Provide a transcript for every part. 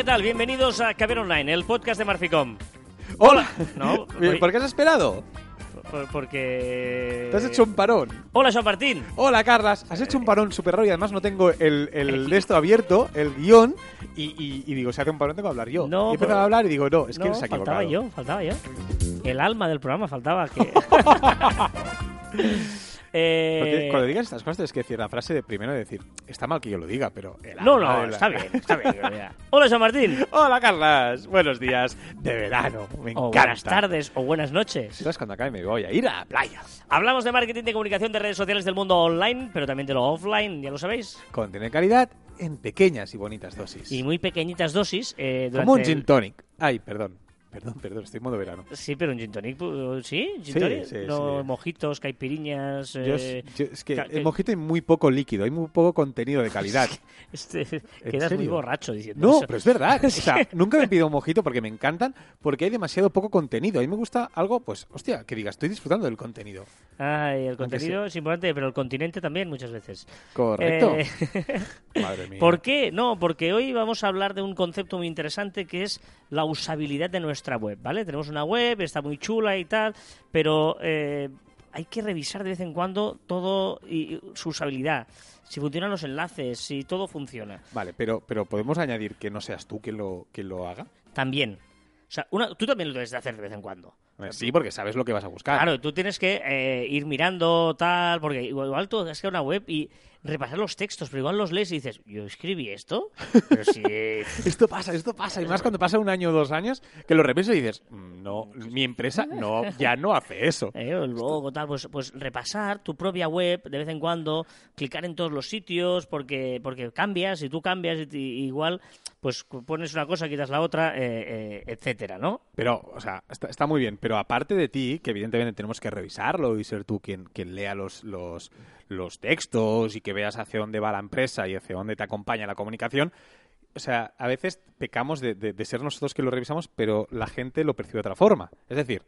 ¿qué tal? Bienvenidos a Caber Online, el podcast de Marficom. Hola. No, ¿Por qué has esperado? por- porque... Te has hecho un parón. Hola, Joan Martín. Hola, Carlas. Has hecho un parón súper raro y además no tengo el, el de esto abierto, el guion, y, y- y digo, si hace un parón tengo que hablar yo. No, y he empezado pero- a hablar y digo, no, es que no, se ha equivocado. faltaba yo, faltaba yo. El alma del programa faltaba que... Eh, cuando digas estas cosas tienes que decir la frase de primero decir, está mal que yo lo diga, pero... No, no, la- está bien, está bien. Hola, Joan Martín. Hola, Carlas. Buenos días de verano. Me O encanta. buenas tardes o buenas noches. ¿Sabes cuando acabe me voy a ir a la playa? Hablamos de marketing de comunicación de redes sociales del mundo online, pero también de lo offline, ya lo sabéis. Contiene calidad en pequeñas y bonitas dosis. Y muy pequeñitas dosis. eh, Como un gin tonic. Ay, perdón. Perdón, perdón, estoy en modo verano. Sí, pero un gin tonic, pu- ¿sí? ¿Gin Sí, tonic? sí, no, sí. mojitos, caipiriñas... Yo, eh, yo- es que ca- el mojito hay muy poco líquido, hay muy poco contenido de calidad. este, quedas muy borracho diciendo No, eso. pero es verdad. O sea, nunca me pido un mojito porque me encantan, porque hay demasiado poco contenido. A mí me gusta algo, pues, hostia, que diga, estoy disfrutando del contenido. Ay, el Aunque contenido es importante, pero el continente también muchas veces. Correcto. Eh, Madre mía. ¿Por qué? No, porque hoy vamos a hablar de un concepto muy interesante que es la usabilidad de nuestra web, ¿vale? Tenemos una web, está muy chula y tal, pero eh, hay que revisar de vez en cuando todo y y su usabilidad. Si funcionan los enlaces, si todo funciona. Vale, pero, pero podemos añadir que no seas tú quien lo, quien lo haga. También. O sea, una- tú también lo debes de hacer de vez en cuando. Sí, porque sabes lo que vas a buscar. Claro, tú tienes que eh, ir mirando tal, porque igual, igual tú has creado una web y repasar los textos, pero igual los lees y dices, ¿yo escribí esto? Pero si... Esto pasa, esto pasa. Y más cuando pasa un año o dos años, que lo repiensas y dices, "Mm, no, mi empresa no, ya no hace eso. Eh, el logo, tal, pues, pues repasar tu propia web de vez en cuando, clicar en todos los sitios, porque, porque cambias, y tú cambias, y, y igual, pues pones una cosa, quitas la otra, eh, eh, etcétera, ¿no? Pero, o sea, está, está muy bien. Pero aparte de ti, que evidentemente tenemos que revisarlo y ser tú quien, quien lea los, los, los textos y que veas hacia dónde va la empresa y hacia dónde te acompaña la comunicación. O sea, a veces pecamos de, de- de ser nosotros que lo revisamos, pero la gente lo percibe de otra forma. Es decir,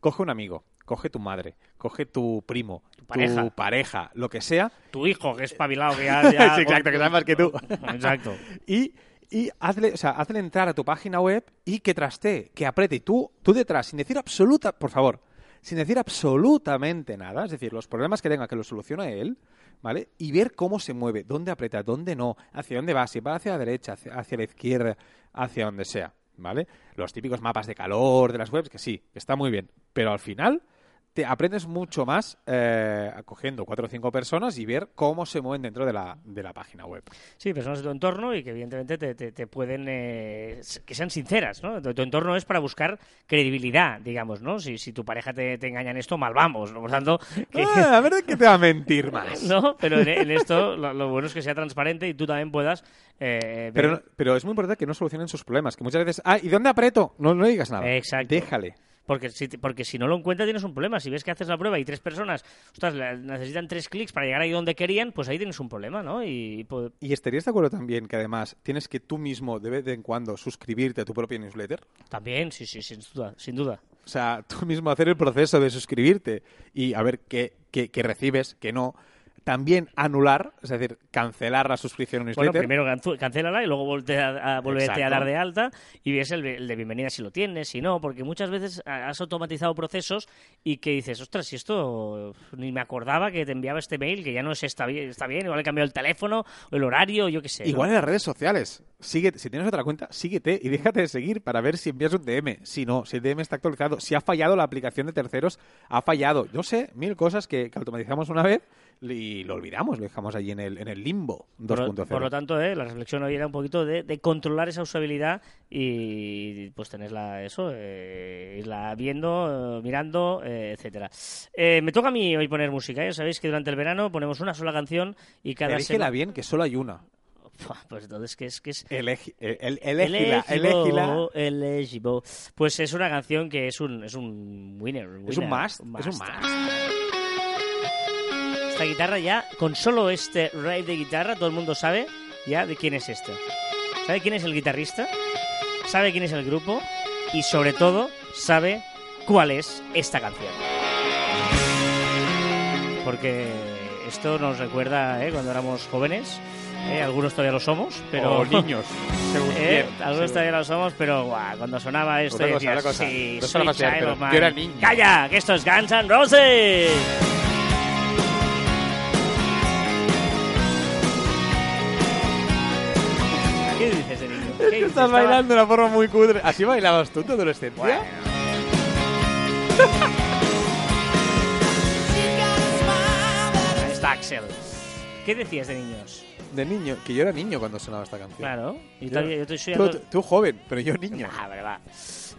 coge un amigo, coge tu madre, coge tu primo, tu pareja. pareja, lo que sea, Tu hijo, que es espabilado, que ya... ya- Sí, exacto, que sabe más que tú. Exacto. y, y hazle, o sea, hazle entrar a tu página web y que trastee, que apriete. Y tú, tú detrás, sin decir absoluta, por favor, sin decir absolutamente nada, es decir, los problemas que tenga que los solucione él, ¿vale? Y ver cómo se mueve, dónde aprieta, dónde no, hacia dónde va, si va hacia la derecha, hacia, hacia la izquierda, hacia donde sea, ¿vale? Los típicos mapas de calor de las webs, que sí, que está muy bien, pero al final te aprendes mucho más eh, cogiendo cuatro o cinco personas y ver cómo se mueven dentro de la, de la página web. Sí, personas de tu entorno y que evidentemente te, te- te pueden... eh, que sean sinceras, ¿no? Tu, tu entorno es para buscar credibilidad, digamos, ¿no? Si, si tu pareja te, te engaña en esto, mal vamos, ¿no? Por tanto, que... Ah, a ver de qué te va a mentir más. ¿no? Pero en, en esto lo, lo bueno es que sea transparente y tú también puedas... eh, ver- Pero, pero es muy importante que no solucionen sus problemas. Que muchas veces, ah, ¿y dónde aprieto? No, no digas nada. Exacto. Déjale. Porque si, porque si no lo encuentras tienes un problema. Si ves que haces la prueba y tres personas ostras, necesitan tres clics para llegar ahí donde querían, pues ahí tienes un problema, ¿no? Y, ¿Y estarías de acuerdo también que además tienes que tú mismo de vez en cuando suscribirte a tu propia newsletter? también, sí, sí, sin duda, sin duda. O sea, tú mismo hacer el proceso de suscribirte y a ver qué, qué, qué recibes, qué no. También anular, es decir, cancelar la suscripción a un Bueno, newsletter. primero cancélala y luego volte a, volverte a dar de alta y ves el, el de bienvenida si lo tienes, si no, porque muchas veces has automatizado procesos y que dices, ostras, si esto ni me acordaba que te enviaba este mail, que ya no es está bien, está bien igual he cambiado el teléfono o el horario, yo qué sé. ¿no? Igual en las redes sociales. Sigue, si tienes otra cuenta, síguete y déjate de seguir para ver si envías un DM. Si no, si el DM está actualizado, si ha fallado la aplicación de terceros, ha fallado. Yo sé, mil cosas que, que automatizamos una vez y lo olvidamos, lo dejamos allí en el, en el limbo Por, 2.0. lo- por lo tanto, eh, la reflexión hoy era un poquito de, de controlar esa usabilidad y pues tenerla eso, eh, irla viendo, eh, mirando, eh, etcétera. Eh, me toca a mí hoy poner música, ya sabéis que durante el verano ponemos una sola canción y cada Elígela sema- bien, que solo hay una. Pues entonces, ¿qué es? ¿Qué es? Elegi- el, el- elegible. Pues es una canción que es un, es un winner. Es un winner, must, es un must. Esta guitarra ya, con solo este riff de guitarra, todo el mundo sabe ya de quién es este. ¿Sabe quién es el guitarrista? ¿Sabe quién es el grupo? Y sobre todo, sabe cuál es esta canción. Porque esto nos recuerda, ¿eh? cuando éramos jóvenes, Eh, algunos todavía lo somos, pero... O niños, según Eh, quién, algunos según- todavía lo somos, pero guau, cuando sonaba esto cosa, decías, sí, soy Child yo era niño. ¡Calla! Que esto es Guns N' Roses. Estás Estaba- bailando de una forma muy cutre. ¿Así bailabas tú tu adolescencia? Bueno. Ahí está Axel. ¿Qué decías de niños? De niño, que yo era niño cuando sonaba esta canción. Claro. Y Yo- yo te soy Tú, joven, pero yo niño. Ah, verdad.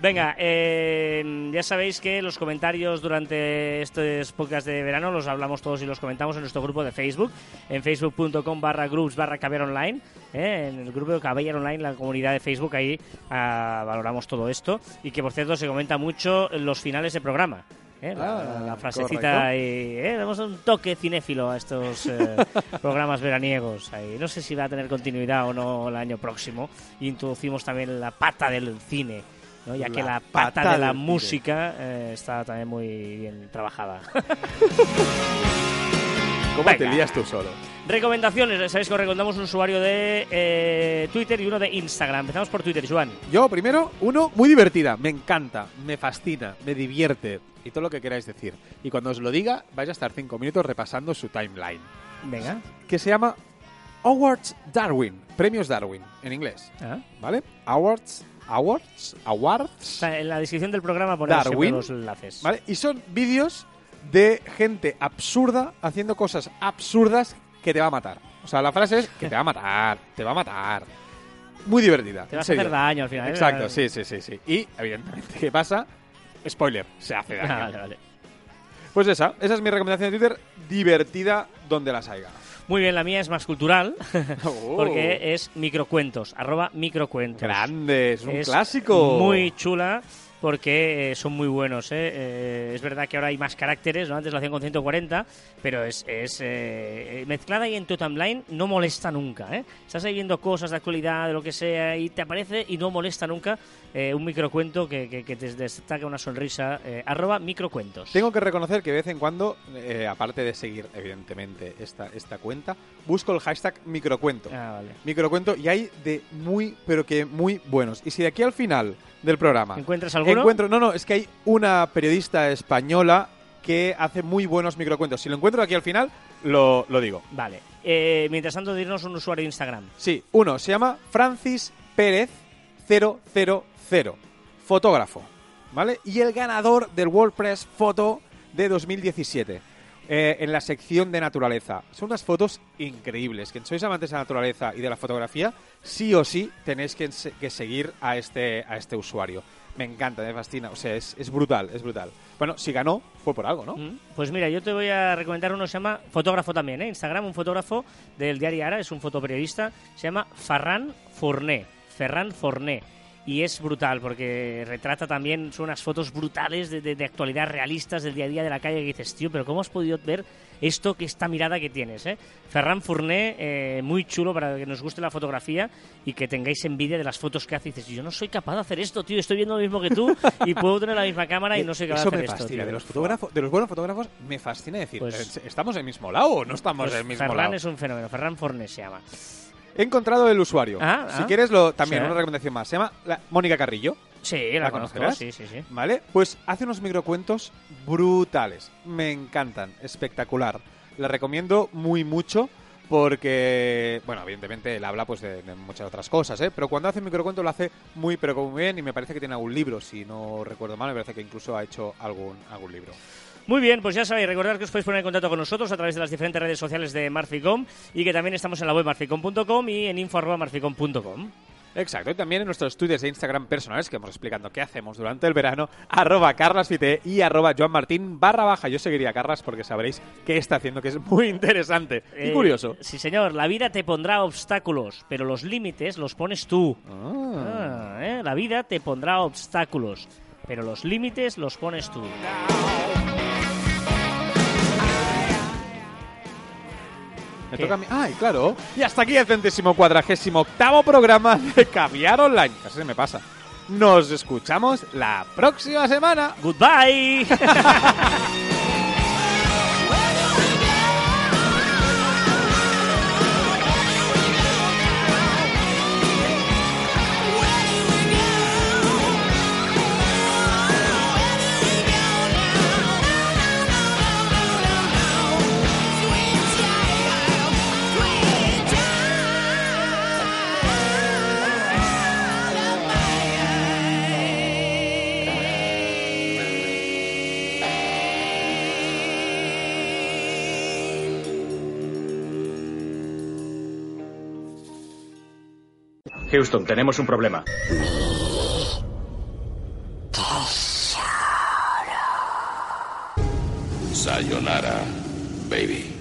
Venga, eh, ya sabéis que los comentarios durante estos podcasts de verano los hablamos todos y los comentamos en nuestro grupo de Facebook, en facebook.com barra groups barra caviar online, eh, en el grupo de caviar online, la comunidad de Facebook, ahí ah, valoramos todo esto y que por cierto se comenta mucho los finales de programa. Eh, la, Ah, la frasecita ahí, eh, damos un toque cinéfilo a estos eh, programas veraniegos. Ahí. No sé si va a tener continuidad o no el año próximo. Y introducimos también la pata del cine. ¿no? ya que La pata, pata de la música eh, está también muy bien trabajada. ¿Cómo te Venga. lías tú solo? Recomendaciones, sabéis que os recomendamos un usuario de eh, Twitter y uno de Instagram. Empezamos por Twitter, Joan. Yo, primero, uno muy divertida. Me encanta, me fascina, me divierte. Y todo lo que queráis decir. Y cuando os lo diga, vais a estar cinco minutos repasando su timeline. Venga. Que se llama Awards Darwin. Premios Darwin, en inglés. Ah. ¿Vale? Awards, Awards, Awards. En la descripción del programa ponemos Darwin. los enlaces. ¿Vale? Y son vídeos de gente absurda haciendo cosas absurdas que te va a matar. O sea, la frase es que te va a matar, te va a matar. Muy divertida. Te en vas a serio. hacer daño al final. ¿eh? Exacto, sí, sí, sí, sí. Y, evidentemente, ¿qué pasa? Spoiler, se hace daño. Ah, vale, vale. Pues esa, esa es mi recomendación de Twitter, divertida donde las haya. Muy bien, la mía es más cultural, Oh. porque es microcuentos, arroba microcuentos. Grande, es un Es clásico. Muy chula porque eh, son muy buenos. ¿eh? Eh, es verdad que ahora hay más caracteres, ¿no? antes lo hacían con 140, pero es, es eh, mezclada ahí en tu timeline, no molesta nunca. ¿eh? Estás ahí viendo cosas de actualidad, de lo que sea, y te aparece y no molesta nunca eh, un microcuento que, que, que te destaca una sonrisa. eh, arroba microcuentos. Tengo que reconocer que de vez en cuando, eh, aparte de seguir, evidentemente, esta, esta cuenta, busco el hashtag microcuento. Ah, vale. Microcuento y hay de muy, pero que muy buenos. Y si de aquí al final del programa ¿Encuentras alguno? encuentro, no, no, es que hay una periodista española que hace muy buenos microcuentos. Si lo encuentro aquí al final, lo, lo digo. Vale. Mientras tanto, dirnos un usuario de Instagram. Sí, uno se llama Francis Pérez 000, fotógrafo, ¿vale? Y el ganador del WordPress Foto de 2017. eh, en la sección de naturaleza. Son unas fotos increíbles. Quien sois amantes de la naturaleza y de la fotografía, sí o sí tenéis que, que seguir a este, a este usuario. Me encanta, me fascina. O sea, es, es brutal, es brutal. Bueno, si ganó, fue por algo, ¿no? Mm, Pues mira, yo te voy a recomendar uno, se llama fotógrafo también, ¿eh? Instagram, un fotógrafo del diario Ara, es un fotoperiodista, se llama Ferran Forné, Ferran Forné. Y es brutal porque retrata también, son unas fotos brutales de, de- de actualidad realistas del día a día de la calle que dices, tío, pero ¿cómo has podido ver esto, que esta mirada que tienes? Eh? Ferran Fourné, eh, muy chulo para que nos guste la fotografía y que tengáis envidia de las fotos que hace. Y dices, yo no soy capaz de hacer esto, tío, estoy viendo lo mismo que tú y puedo tener la misma cámara y no soy capaz Eso de me hacer esto. fascina. tío. De los fotógrafos, de los buenos fotógrafos, me fascina decir, Pues- "Eh, ¿estamos en el mismo lado o no estamos Pues en el mismo Ferran lado? es un fenómeno, Ferran Forné se llama. He encontrado el usuario. Ah, si ah. quieres, lo, también Sí. una recomendación más. Se llama la- Mónica Carrillo, Sí, la, ¿La conozco, sí, sí, sí. ¿vale? Pues hace unos microcuentos brutales. Me encantan, espectacular. La recomiendo muy mucho porque, bueno, evidentemente él habla pues de, de muchas otras cosas, ¿eh? Pero cuando hace microcuento lo hace muy, pero como muy bien y me parece que tiene algún libro, si no recuerdo mal, me parece que incluso ha hecho algún, algún libro. Muy bien, pues ya sabéis, recordad que os podéis poner en contacto con nosotros a través de las diferentes redes sociales de Marficom y que también estamos en la web marficom.com y en info.marficom.com. Exacto, y también en nuestros estudios de Instagram personales que vamos explicando qué hacemos durante el verano, arroba carlasfite y arroba joanmartin barra baja. Yo seguiría a Carlas porque sabréis qué está haciendo, que es muy interesante y Eh, curioso. Sí, señor, la vida te pondrá obstáculos, pero los límites los pones tú. Ah. Ah, ¿eh? La vida te pondrá obstáculos, pero los límites los pones tú. Me ¿Qué? toca a mí. ¡Ay, claro! Y hasta aquí el centésimo cuadragésimo octavo programa de Caviar Online. Casi se me pasa. Nos escuchamos la próxima semana. Goodbye. Houston, tenemos un problema. Sayonara, baby.